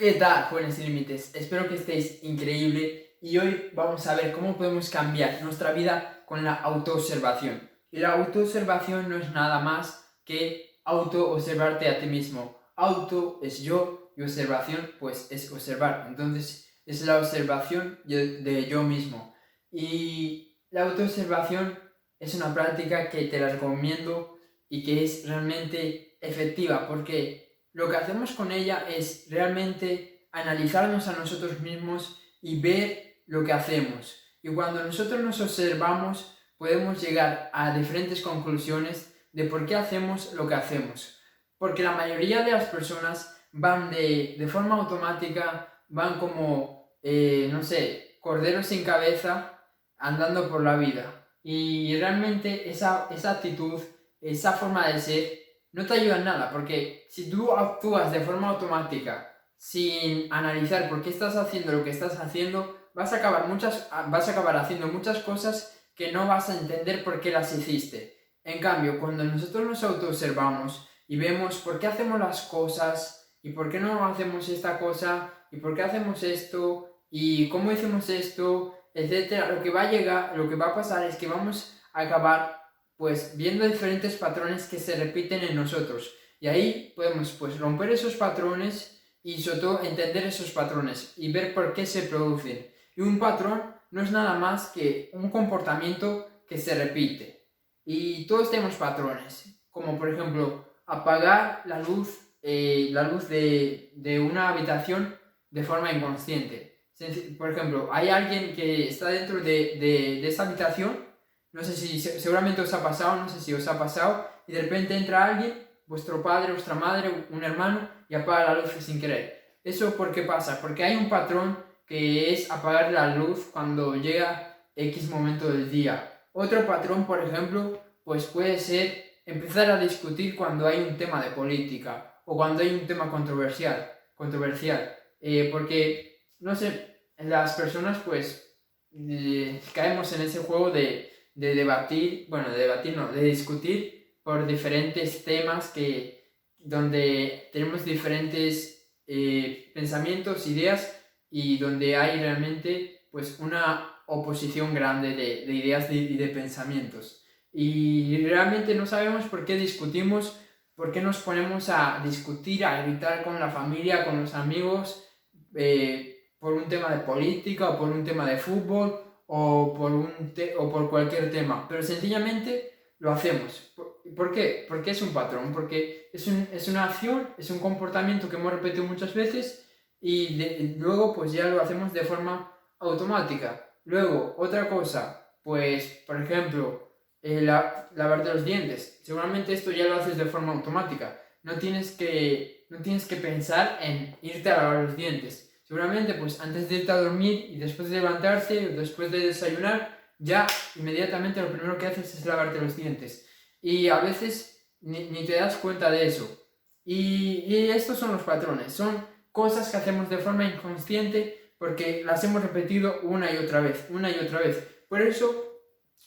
¿Qué tal, jóvenes sin límites? Espero que estéis increíble y hoy vamos a ver cómo podemos cambiar nuestra vida con la autoobservación. Y la autoobservación no es nada más que autoobservarte a ti mismo. Auto es yo y observación pues es observar. Entonces es la observación de yo mismo. Y la autoobservación es una práctica que te la recomiendo y que es realmente efectiva porque lo que hacemos con ella es realmente analizarnos a nosotros mismos y ver lo que hacemos. Y cuando nosotros nos observamos, podemos llegar a diferentes conclusiones de por qué hacemos lo que hacemos. Porque la mayoría de las personas van de, de forma automática, van como, eh, no sé, corderos sin cabeza andando por la vida. Y realmente esa, esa actitud, esa forma de ser, no te ayuda en nada, porque si tú actúas de forma automática sin analizar por qué estás haciendo lo que estás haciendo, vas a acabar, muchas, vas a acabar haciendo muchas cosas que no vas a entender por qué las hiciste. En cambio, cuando nosotros nos autoobservamos y vemos por qué hacemos las cosas y por qué no hacemos esta cosa y por qué hacemos esto y cómo hicimos esto, etcétera, lo que va a llegar, lo que va a pasar es que vamos a acabar pues viendo diferentes patrones que se repiten en nosotros. Y ahí podemos pues romper esos patrones y sobre todo entender esos patrones y ver por qué se producen. Y un patrón no es nada más que un comportamiento que se repite. Y todos tenemos patrones, como por ejemplo apagar la luz, eh, la luz de, de una habitación de forma inconsciente. Por ejemplo, hay alguien que está dentro de, de, de esa habitación no sé si seguramente os ha pasado, no sé si os ha pasado, y de repente entra alguien, vuestro padre, vuestra madre, un hermano, y apaga la luz sin querer. ¿Eso por qué pasa? Porque hay un patrón que es apagar la luz cuando llega X momento del día. Otro patrón, por ejemplo, pues puede ser empezar a discutir cuando hay un tema de política o cuando hay un tema controversial, controversial. Eh, porque, no sé, las personas pues eh, caemos en ese juego de de debatir, bueno, de debatir no, de discutir por diferentes temas que, donde tenemos diferentes eh, pensamientos, ideas y donde hay realmente pues una oposición grande de, de ideas y de, pensamientos. Y realmente no sabemos por qué discutimos, por qué nos ponemos a discutir, a gritar con la familia, con los amigos, eh, por un tema de política o por un tema de fútbol o por, un o por cualquier tema, pero sencillamente lo hacemos. ¿Por, qué? Porque es un patrón, porque es, un, es, una acción, es un comportamiento que hemos repetido muchas veces y, luego pues ya lo hacemos de forma automática. Luego, otra cosa, pues por ejemplo, eh, la, lavarte los dientes. Seguramente esto ya lo haces de forma automática. No tienes que, no tienes que pensar en irte a lavar los dientes Seguramente, pues antes de irte a dormir y después de levantarte o después de desayunar, ya inmediatamente lo primero que haces es lavarte los dientes. Y a veces ni, te das cuenta de eso. Y, estos son los patrones, son cosas que hacemos de forma inconsciente porque las hemos repetido una y otra vez, una y otra vez. Por eso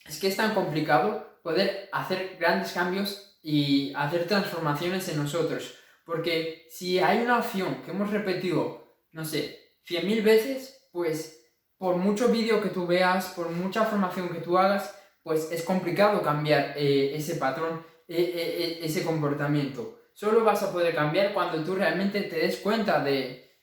es que es tan complicado poder hacer grandes cambios y hacer transformaciones en nosotros. Porque si hay una acción que hemos repetido no sé, 100.000 veces, pues por mucho vídeo que tú veas, por mucha formación que tú hagas, pues es complicado cambiar eh, ese patrón, e, e, e, ese comportamiento. Solo vas a poder cambiar cuando tú realmente te des cuenta de,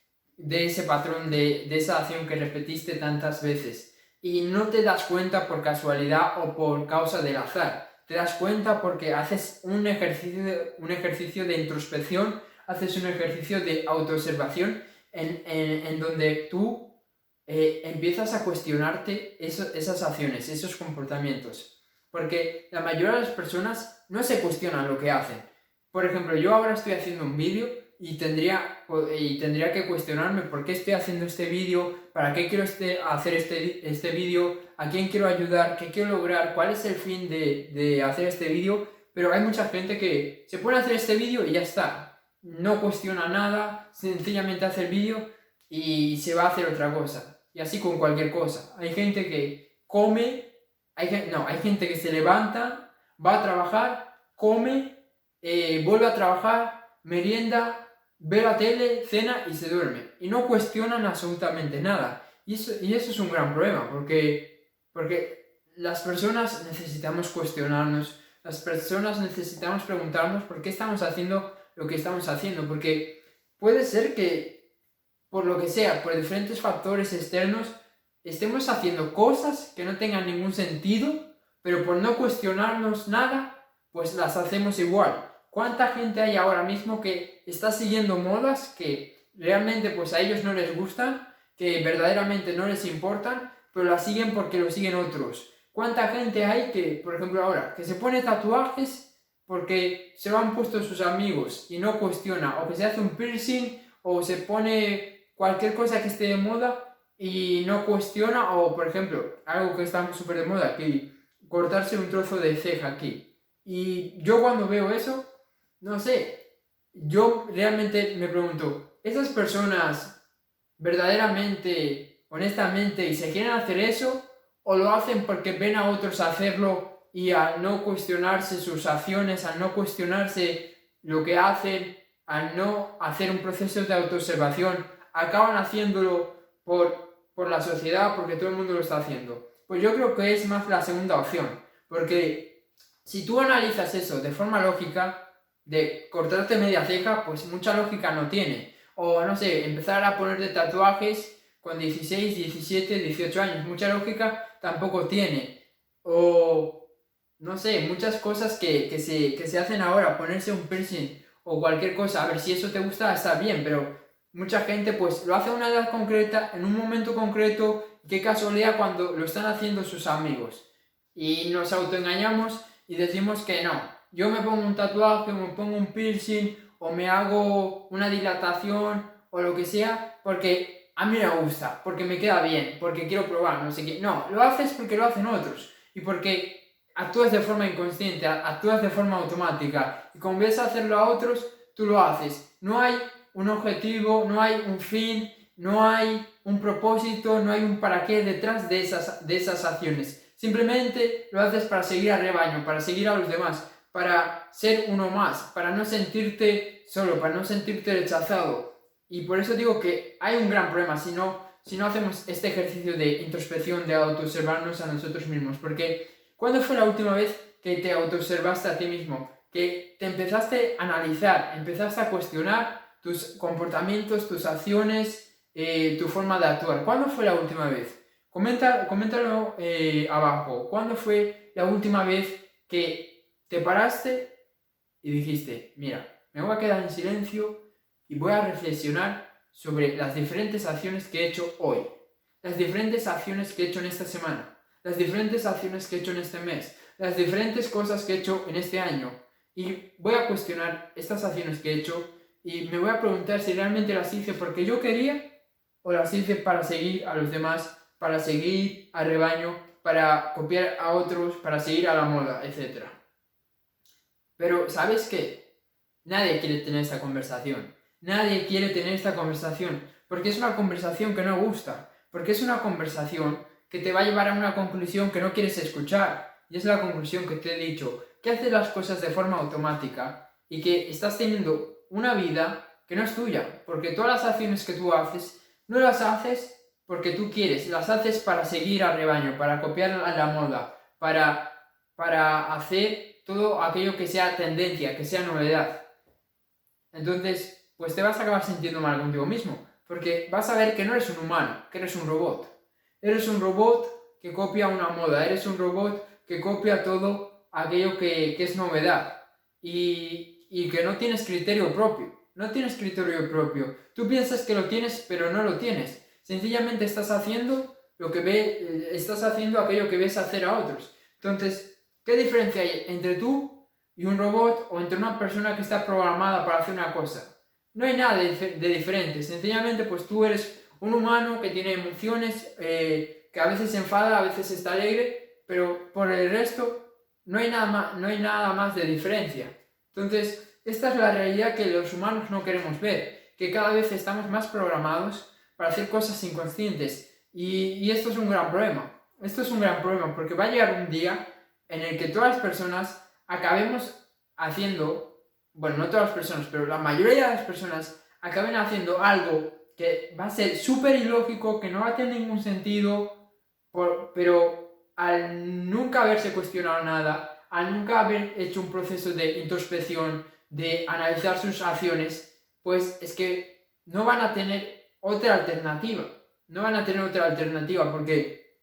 ese patrón, de, de, esa acción que repetiste tantas veces. Y no te das cuenta por casualidad o por causa del azar. Te das cuenta porque haces un ejercicio, un ejercicio de introspección, haces un ejercicio de autoobservación en, en, donde tú eh, empiezas a cuestionarte esas acciones, esos comportamientos. Porque la mayoría de las personas no se cuestionan lo que hacen. Por ejemplo, yo ahora estoy haciendo un vídeo y tendría, y tendría que cuestionarme por qué estoy haciendo este vídeo, para qué quiero este, hacer este, este vídeo, a quién quiero ayudar, qué quiero lograr, cuál es el fin de, de hacer este vídeo. Pero hay mucha gente que se pone a hacer este vídeo y ya está no cuestiona nada, sencillamente hace el vídeo y se va a hacer otra cosa. Y así con cualquier cosa. Hay gente que come, hay, no, hay gente que se levanta, va a trabajar, come, eh, vuelve a trabajar, merienda, ve la tele, cena y se duerme. Y no cuestionan absolutamente nada. Y eso, y eso es un gran problema, porque, porque las personas necesitamos cuestionarnos, las personas necesitamos preguntarnos por qué estamos haciendo lo que estamos haciendo, porque puede ser que, por lo que sea, por diferentes factores externos, estemos haciendo cosas que no tengan ningún sentido, pero por no cuestionarnos nada, pues las hacemos igual. ¿Cuánta gente hay ahora mismo que está siguiendo modas que realmente pues a ellos no les gustan, que verdaderamente no les importan, pero las siguen porque lo siguen otros? ¿Cuánta gente hay que, por ejemplo ahora, que se pone tatuajes porque se lo han puesto sus amigos y no cuestiona, o que se hace un piercing o se pone cualquier cosa que esté de moda y no cuestiona, o por ejemplo, algo que está súper de moda, que cortarse un trozo de ceja aquí. Y yo cuando veo eso, no sé, yo realmente me pregunto, ¿esas personas verdaderamente, honestamente, y se quieren hacer eso? ¿O lo hacen porque ven a otros hacerlo y al no cuestionarse sus acciones, al no cuestionarse lo que hacen, al no hacer un proceso de autoobservación, acaban haciéndolo por, por la sociedad, porque todo el mundo lo está haciendo? Pues yo creo que es más la segunda opción, porque si tú analizas eso de forma lógica, de cortarte media ceja, pues mucha lógica no tiene. O no sé, empezar a ponerte tatuajes con 16, 17, 18 años, mucha lógica tampoco tiene. O no sé, muchas cosas que, que, se, que se hacen ahora, ponerse un piercing o cualquier cosa, a ver si eso te gusta, está bien, pero mucha gente pues lo hace a una edad concreta, en un momento concreto, qué casualidad cuando lo están haciendo sus amigos. Y nos autoengañamos y decimos que no, yo me pongo un tatuaje, me pongo un piercing o me hago una dilatación o lo que sea porque a mí me gusta, porque me queda bien, porque quiero probar, no sé qué. No, lo haces porque lo hacen otros y porque actúas de forma inconsciente, actúas de forma automática y como ves hacerlo a otros, tú lo haces. No hay un objetivo, no hay un fin, no hay un propósito, no hay un para qué detrás de esas, de esas acciones. Simplemente lo haces para seguir al rebaño, para seguir a los demás para ser uno más, para no sentirte solo, para no sentirte rechazado. Y por eso digo que hay un gran problema si no, si no hacemos este ejercicio de introspección, de autoobservarnos a nosotros mismos. Porque, ¿cuándo fue la última vez que te autoobservaste a ti mismo? Que te empezaste a analizar, empezaste a cuestionar tus comportamientos, tus acciones, eh, tu forma de actuar. ¿Cuándo fue la última vez? Comenta, coméntalo eh, abajo. ¿Cuándo fue la última vez que te paraste y dijiste, mira, me voy a quedar en silencio y voy a reflexionar sobre las diferentes acciones que he hecho hoy, las diferentes acciones que he hecho en esta semana, las diferentes acciones que he hecho en este mes, las diferentes cosas que he hecho en este año. Y voy a cuestionar estas acciones que he hecho y me voy a preguntar si realmente las hice porque yo quería o las hice para seguir a los demás, para seguir al rebaño, para copiar a otros, para seguir a la moda, etc. Pero, ¿sabes qué? Nadie quiere tener esta conversación. Nadie quiere tener esta conversación. Porque es una conversación que no gusta. Porque es una conversación que te va a llevar a una conclusión que no quieres escuchar. Y es la conclusión que te he dicho. Que haces las cosas de forma automática y que estás teniendo una vida que no es tuya. Porque todas las acciones que tú haces, no las haces porque tú quieres. Las haces para seguir al rebaño, para copiar a la moda, para, para hacer todo aquello que sea tendencia, que sea novedad. Entonces, pues te vas a acabar sintiendo mal contigo mismo, porque vas a ver que no eres un humano, que eres un robot. Eres un robot que copia una moda, eres un robot que copia todo aquello que, es novedad y, y que no tienes criterio propio. No tienes criterio propio. Tú piensas que lo tienes, pero no lo tienes. Sencillamente estás haciendo lo que ve, estás haciendo aquello que ves hacer a otros. Entonces, ¿Qué diferencia hay entre tú y un robot o entre una persona que está programada para hacer una cosa? No hay nada de, diferente, sencillamente pues tú eres un humano que tiene emociones, eh, que a veces se enfada, a veces está alegre, pero por el resto no hay nada más, no hay nada más de diferencia. Entonces, esta es la realidad que los humanos no queremos ver, que cada vez estamos más programados para hacer cosas inconscientes. Y, y esto es un gran problema. Esto es un gran problema porque va a llegar un día en el que todas las personas acabemos haciendo, bueno, no todas las personas, pero la mayoría de las personas acaben haciendo algo que va a ser súper ilógico, que no va a tener ningún sentido, pero al nunca haberse cuestionado nada, al nunca haber hecho un proceso de introspección, de analizar sus acciones, pues es que no van a tener otra alternativa. No van a tener otra alternativa porque...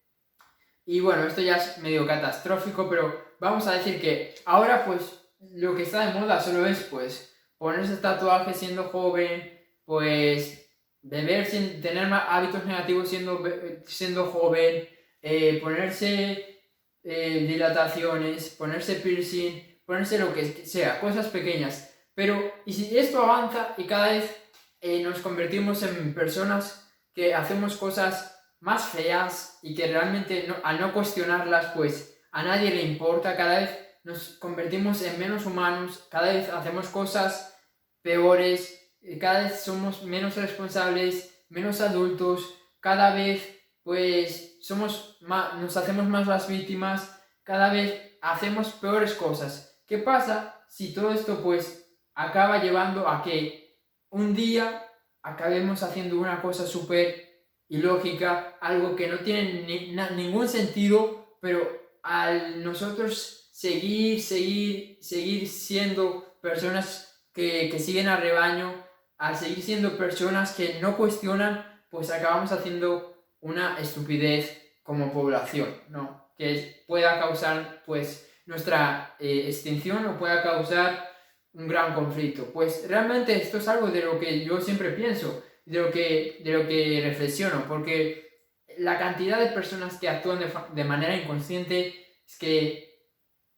Y bueno, esto ya es medio catastrófico, pero vamos a decir que ahora pues lo que está de moda solo es pues ponerse tatuaje siendo joven, pues beber sin tener hábitos negativos siendo, siendo joven, eh, ponerse eh, dilataciones, ponerse piercing, ponerse lo que sea, cosas pequeñas. Pero, y si esto avanza y cada vez eh, nos convertimos en personas que hacemos cosas más feas y que realmente al no cuestionarlas, pues a nadie le importa, cada vez nos convertimos en menos humanos, cada vez hacemos cosas peores, cada vez somos menos responsables, menos adultos, cada vez pues somos más, nos hacemos más las víctimas, cada vez hacemos peores cosas. ¿Qué pasa si todo esto pues acaba llevando a que un día acabemos haciendo una cosa súper ilógica, algo que no tiene ningún sentido, pero al nosotros seguir, seguir, seguir siendo personas que, que siguen al rebaño, al seguir siendo personas que no cuestionan, pues acabamos haciendo una estupidez como población, ¿no? Que pueda causar, pues, nuestra eh, extinción o pueda causar un gran conflicto. Pues realmente esto es algo de lo que yo siempre pienso, de lo que, de lo que reflexiono, porque la cantidad de personas que actúan de, manera inconsciente es que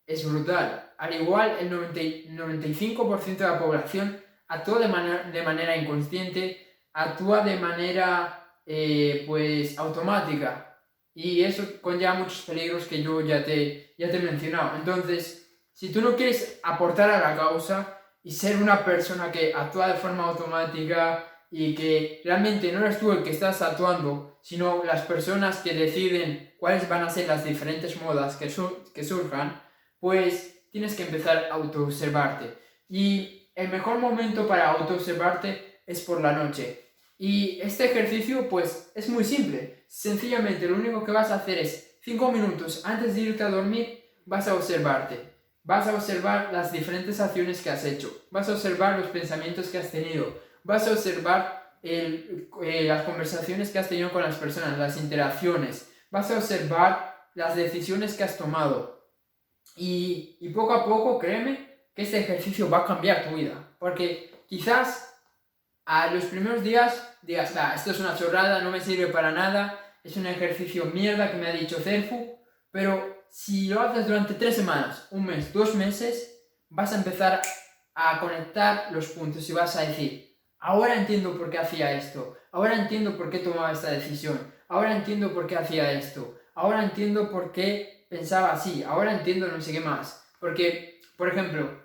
es brutal. Al igual, el 95% de la población actúa de, manera, inconsciente, actúa de manera eh, pues automática. Y eso conlleva muchos peligros que yo ya te, ya te he mencionado. Entonces, si tú no quieres aportar a la causa y ser una persona que actúa de forma automática y que realmente no eres tú el que estás actuando, sino las personas que deciden cuáles van a ser las diferentes modas que, que surjan, pues tienes que empezar a autoobservarte. Y el mejor momento para autoobservarte es por la noche. Y este ejercicio pues es muy simple. Sencillamente lo único que vas a hacer es 5 minutos antes de irte a dormir vas a observarte. Vas a observar las diferentes acciones que has hecho, vas a observar los pensamientos que has tenido, vas a observar eh, las conversaciones que has tenido con las personas, las interacciones, vas a observar las decisiones que has tomado. Y, y poco a poco, créeme, que este ejercicio va a cambiar tu vida. Porque quizás a los primeros días digas, ah, esto es una chorrada, no me sirve para nada, es un ejercicio mierda que me ha dicho Cerfu, pero si lo haces durante tres semanas, un mes, dos meses, vas a empezar a conectar los puntos y vas a decir, ahora entiendo por qué hacía esto, ahora entiendo por qué tomaba esta decisión, ahora entiendo por qué hacía esto, ahora entiendo por qué pensaba así, ahora entiendo no sé qué más. Porque, por ejemplo,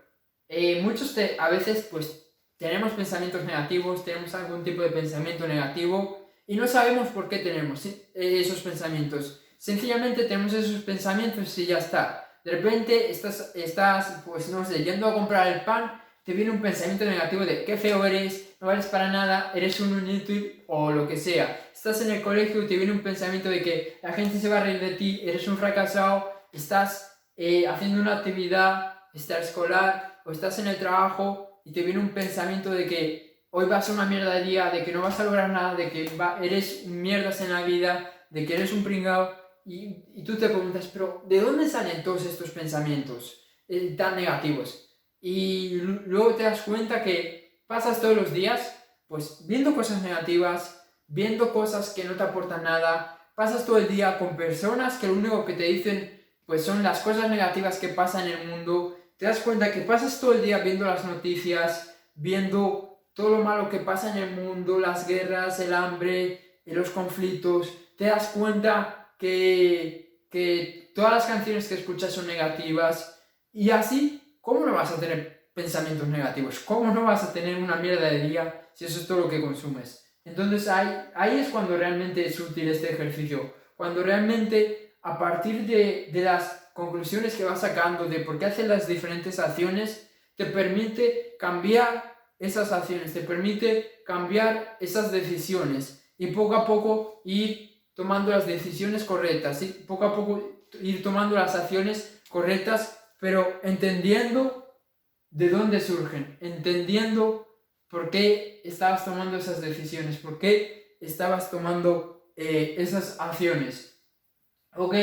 eh, muchos a veces pues tenemos pensamientos negativos, tenemos algún tipo de pensamiento negativo y no sabemos por qué tenemos eh, esos pensamientos. Sencillamente tenemos esos pensamientos y ya está. De repente estás, estás, pues no sé, yendo a comprar el pan, te viene un pensamiento negativo de qué feo eres, no vales para nada, eres un inútil o lo que sea. Estás en el colegio te viene un pensamiento de que la gente se va a reír de ti, eres un fracasado, estás eh, haciendo una actividad extraescolar o estás en el trabajo y te viene un pensamiento de que hoy va a ser una mierda de día, de que no vas a lograr nada, de que eres mierdas en la vida, de que eres un pringao y, tú te preguntas, pero ¿de dónde salen todos estos pensamientos eh, tan negativos? Y luego te das cuenta que pasas todos los días pues viendo cosas negativas, viendo cosas que no te aportan nada, pasas todo el día con personas que lo único que te dicen pues son las cosas negativas que pasan en el mundo, te das cuenta que pasas todo el día viendo las noticias, viendo todo lo malo que pasa en el mundo, las guerras, el hambre, los conflictos, te das cuenta que, que todas las canciones que escuchas son negativas y así, ¿cómo no vas a tener pensamientos negativos? ¿Cómo no vas a tener una mierda de día si eso es todo lo que consumes? Entonces ahí, ahí es cuando realmente es útil este ejercicio, cuando realmente a partir de, de las conclusiones que vas sacando de por qué haces las diferentes acciones, te permite cambiar esas acciones, te permite cambiar esas decisiones y poco a poco ir tomando las decisiones correctas, y poco a poco ir tomando las acciones correctas, pero entendiendo de dónde surgen, entendiendo por qué estabas tomando esas decisiones, por qué estabas tomando eh, esas acciones. ¿Ok?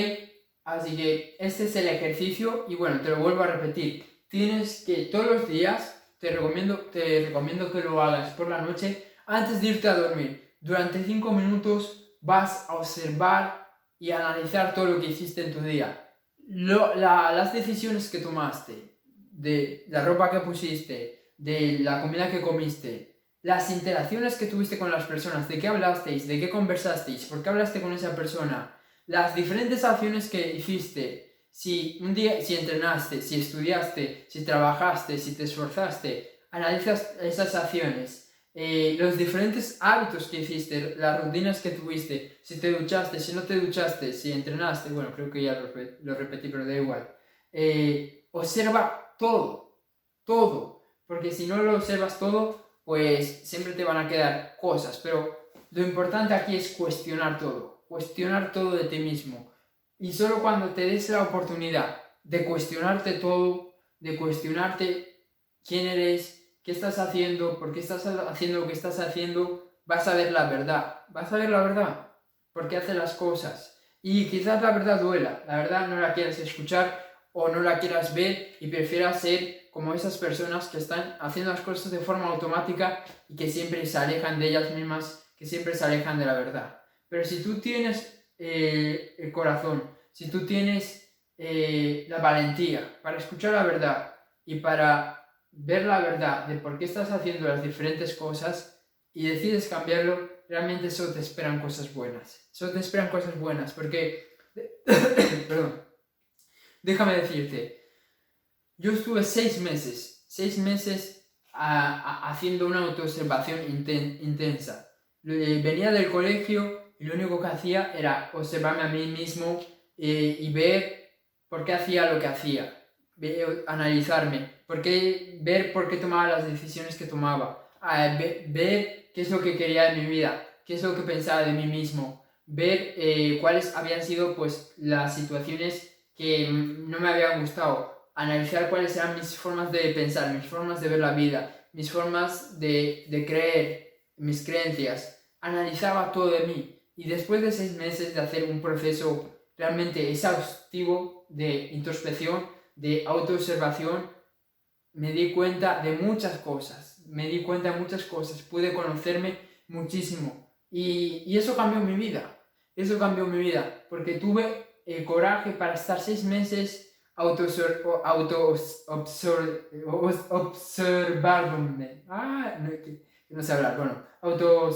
Así que este es el ejercicio y bueno, te lo vuelvo a repetir. Tienes que todos los días, te recomiendo, te recomiendo que lo hagas por la noche antes de irte a dormir. Durante 5 minutos vas a observar y analizar todo lo que hiciste en tu día. las decisiones que tomaste, de la ropa que pusiste, de la comida que comiste, las interacciones que tuviste con las personas, de qué hablasteis, de qué conversasteis, por qué hablaste con esa persona, las diferentes acciones que hiciste, si un día, si entrenaste, si estudiaste, si trabajaste, si te esforzaste, analizas esas acciones, eh, los diferentes hábitos que hiciste, las rutinas que tuviste, si te duchaste, si no te duchaste, si entrenaste, bueno, creo que ya lo, repetí, pero da igual. Eh, observa todo, todo, porque si no lo observas todo, pues siempre te van a quedar cosas, pero lo importante aquí es cuestionar todo cuestionar todo de ti mismo. Y solo cuando te des la oportunidad de cuestionarte todo, de cuestionarte quién eres, qué estás haciendo, por qué estás haciendo lo que estás haciendo, vas a ver la verdad. Vas a ver la verdad. Por qué haces las cosas. Y quizás la verdad duela. La verdad no la quieras escuchar o no la quieras ver y prefieras ser como esas personas que están haciendo las cosas de forma automática y que siempre se alejan de ellas mismas, que siempre se alejan de la verdad. Pero si tú tienes eh, el corazón, si tú tienes eh, la valentía para escuchar la verdad y para ver la verdad de por qué estás haciendo las diferentes cosas y decides cambiarlo, realmente eso te esperan cosas buenas. Eso te esperan cosas buenas, porque, perdón, déjame decirte, yo estuve seis meses, seis meses haciendo una autoobservación intensa. Venía del colegio lo único que hacía era observarme a mí mismo eh, y ver por qué hacía lo que hacía, analizarme, por qué, ver por qué tomaba las decisiones que tomaba, ver, qué es lo que quería en mi vida, qué es lo que pensaba de mí mismo, ver eh, cuáles habían sido pues las situaciones que no me habían gustado, analizar cuáles eran mis formas de pensar, mis formas de ver la vida, mis formas de, de creer, mis creencias, analizaba todo de mí y después de seis meses de hacer un proceso realmente exhaustivo de introspección, de autoobservación, me di cuenta de muchas cosas. Me di cuenta de muchas cosas. Pude conocerme muchísimo. Y, y eso cambió mi vida. Eso cambió mi vida. Porque tuve el coraje para estar seis meses auto, auto observándome. Ah, no, sé hablar. Bueno, auto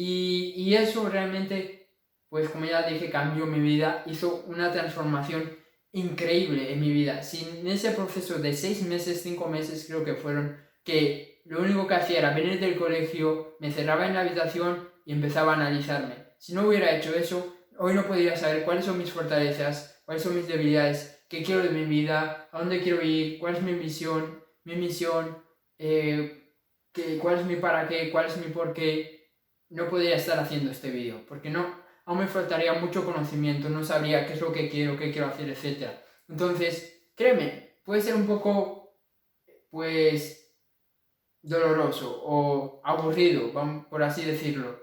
y, eso realmente, pues como ya dije, cambió mi vida, hizo una transformación increíble en mi vida. Sin ese proceso de seis meses, cinco meses creo que fueron, que lo único que hacía era venir del colegio, me cerraba en la habitación y empezaba a analizarme. Si no hubiera hecho eso, hoy no podría saber cuáles son mis fortalezas, cuáles son mis debilidades, qué quiero de mi vida, a dónde quiero ir, cuál es mi misión, mi misión, eh, cuál es mi para qué, cuál es mi por qué no podría estar haciendo este vídeo, porque no, aún me faltaría mucho conocimiento, no sabría qué es lo que quiero, qué quiero hacer, etc. Entonces, créeme, puede ser un poco, pues, doloroso o aburrido, por así decirlo,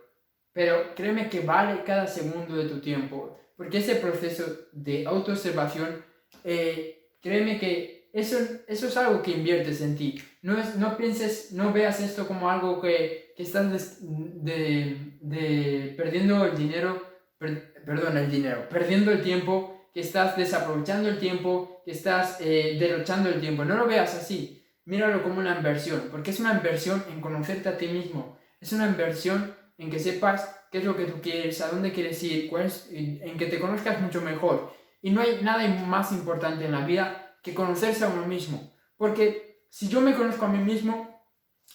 pero créeme que vale cada segundo de tu tiempo, porque ese proceso de autoobservación, eh, créeme que eso, eso es algo que inviertes en ti. No, es, no pienses, no veas esto como algo que que estás de, perdiendo el dinero, perdón, el dinero, perdiendo el tiempo, que estás desaprovechando el tiempo, que estás eh, derrochando el tiempo. No lo veas así, míralo como una inversión, porque es una inversión en conocerte a ti mismo, es una inversión en que sepas qué es lo que tú quieres, a dónde quieres ir, en que te conozcas mucho mejor. Y no hay nada más importante en la vida que conocerse a uno mismo, porque si yo me conozco a mí mismo,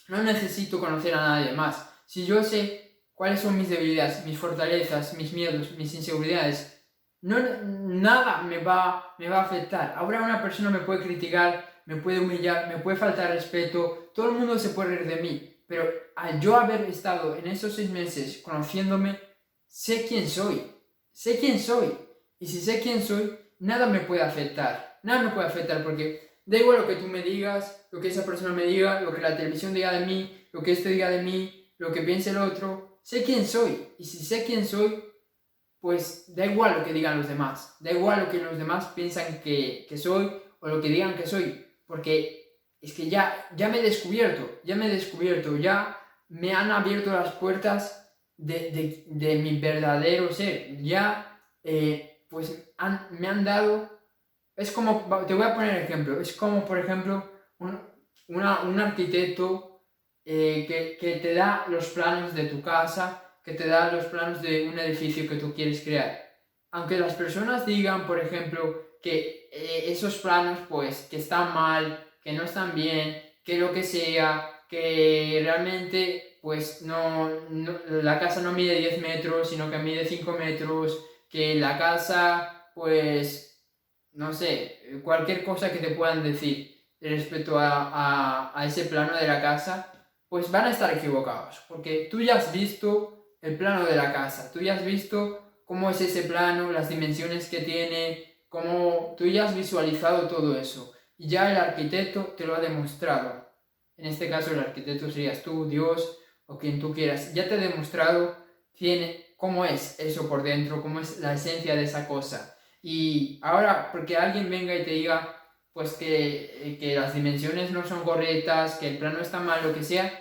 no necesito conocer a nadie más. Si yo sé cuáles son mis debilidades, mis fortalezas, mis miedos, mis inseguridades, no, nada me va, me va a afectar. Ahora una persona me puede criticar, me puede humillar, me puede faltar respeto, todo el mundo se puede reír de mí, pero al yo haber estado en esos seis meses conociéndome, sé quién soy, sé quién soy. Y si sé quién soy, nada me puede afectar, nada me puede afectar porque da igual lo que tú me digas, lo que esa persona me diga, lo que la televisión diga de mí, lo que este diga de mí, lo que piense el otro, sé quién soy. Y si sé quién soy, pues da igual lo que digan los demás, da igual lo que los demás piensan que, que soy o lo que digan que soy, porque es que ya, ya me he descubierto, ya me he descubierto, ya me han abierto las puertas de, de, de mi verdadero ser, ya eh, pues me han dado, es como, te voy a poner ejemplo, es como por ejemplo un, una, un arquitecto eh, que, que te da los planos de tu casa, que te da los planos de un edificio que tú quieres crear. Aunque las personas digan, por ejemplo, que eh, esos planos pues que están mal, que no están bien, que lo que sea, que realmente pues no, la casa no mide 10 metros, sino que mide 5 metros, que la casa pues no sé, cualquier cosa que te puedan decir respecto a, a, a ese plano de la casa, pues van a estar equivocados, porque tú ya has visto el plano de la casa. Tú ya has visto cómo es ese plano, las dimensiones que tiene, cómo tú ya has visualizado todo eso. Y ya el arquitecto te lo ha demostrado. En este caso el arquitecto serías tú, Dios o quien tú quieras. Ya te ha demostrado tiene, cómo es eso por dentro, cómo es la esencia de esa cosa. Y ahora, porque alguien venga y te diga, pues que, que las dimensiones no son correctas, que el plano está mal, lo que sea,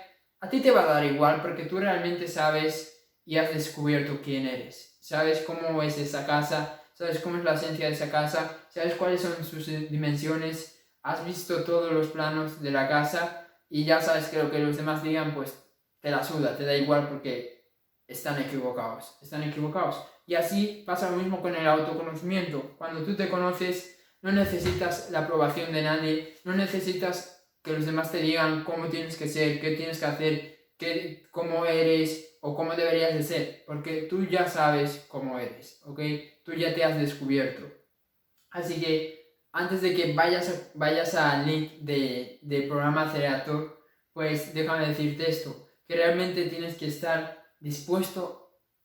a ti te va a dar igual porque tú realmente sabes y has descubierto quién eres. Sabes cómo es esa casa, sabes cómo es la esencia de esa casa, sabes cuáles son sus dimensiones, has visto todos los planos de la casa y ya sabes que lo que los demás digan, pues te la suda, te da igual porque están equivocados, están equivocados. Y así pasa lo mismo con el autoconocimiento. Cuando tú te conoces, no necesitas la aprobación de nadie, no necesitas que los demás te digan cómo tienes que ser, qué tienes que hacer, qué, cómo eres, o cómo deberías de ser, porque tú ya sabes cómo eres, ¿ok? Tú ya te has descubierto. Así que antes de que vayas, vayas al link de, del programa Acerator, pues déjame decirte esto, que realmente tienes que estar dispuesto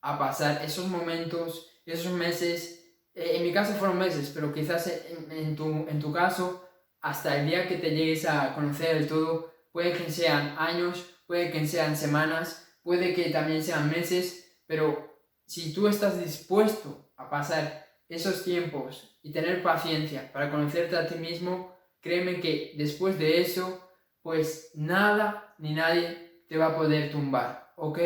a pasar esos momentos, esos meses, eh, en mi caso fueron meses, pero quizás en, tu, en tu caso, hasta el día que te llegues a conocer el todo, puede que sean años, puede que sean semanas, puede que también sean meses, pero si tú estás dispuesto a pasar esos tiempos y tener paciencia para conocerte a ti mismo, créeme que después de eso, pues nada ni nadie te va a poder tumbar, ¿ok?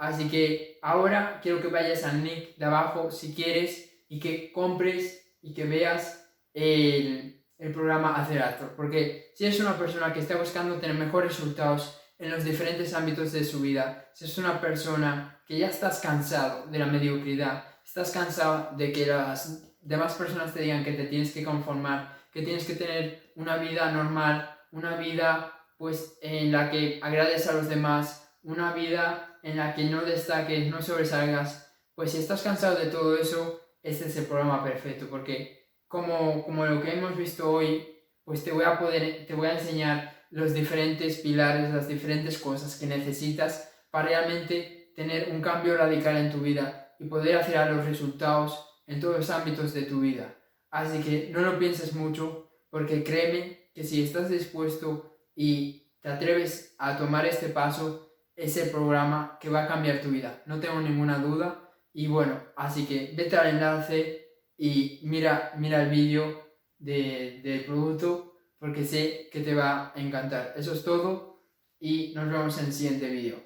Así que ahora quiero que vayas al link de abajo si quieres y que compres y que veas el, el programa Acerator, porque si eres una persona que está buscando tener mejores resultados, en los diferentes ámbitos de su vida. Si es una persona que ya estás cansado de la mediocridad, estás cansado de que las demás personas te digan que te tienes que conformar, que tienes que tener una vida normal, una vida pues en la que agrades a los demás, una vida en la que no destaques, no sobresalgas, pues si estás cansado de todo eso, este es el programa perfecto, porque como, como lo que hemos visto hoy, pues te voy a poder, te voy a enseñar los diferentes pilares, las diferentes cosas que necesitas para realmente tener un cambio radical en tu vida y poder hacer los resultados en todos los ámbitos de tu vida. Así que no lo pienses mucho porque créeme que si estás dispuesto y te atreves a tomar este paso, es el programa que va a cambiar tu vida. No tengo ninguna duda. Y bueno, así que vete al enlace y mira, mira el vídeo de, del producto porque sé que te va a encantar. Eso es todo y nos vemos en el siguiente vídeo.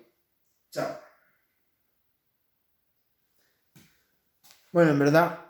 Chao. Bueno, en verdad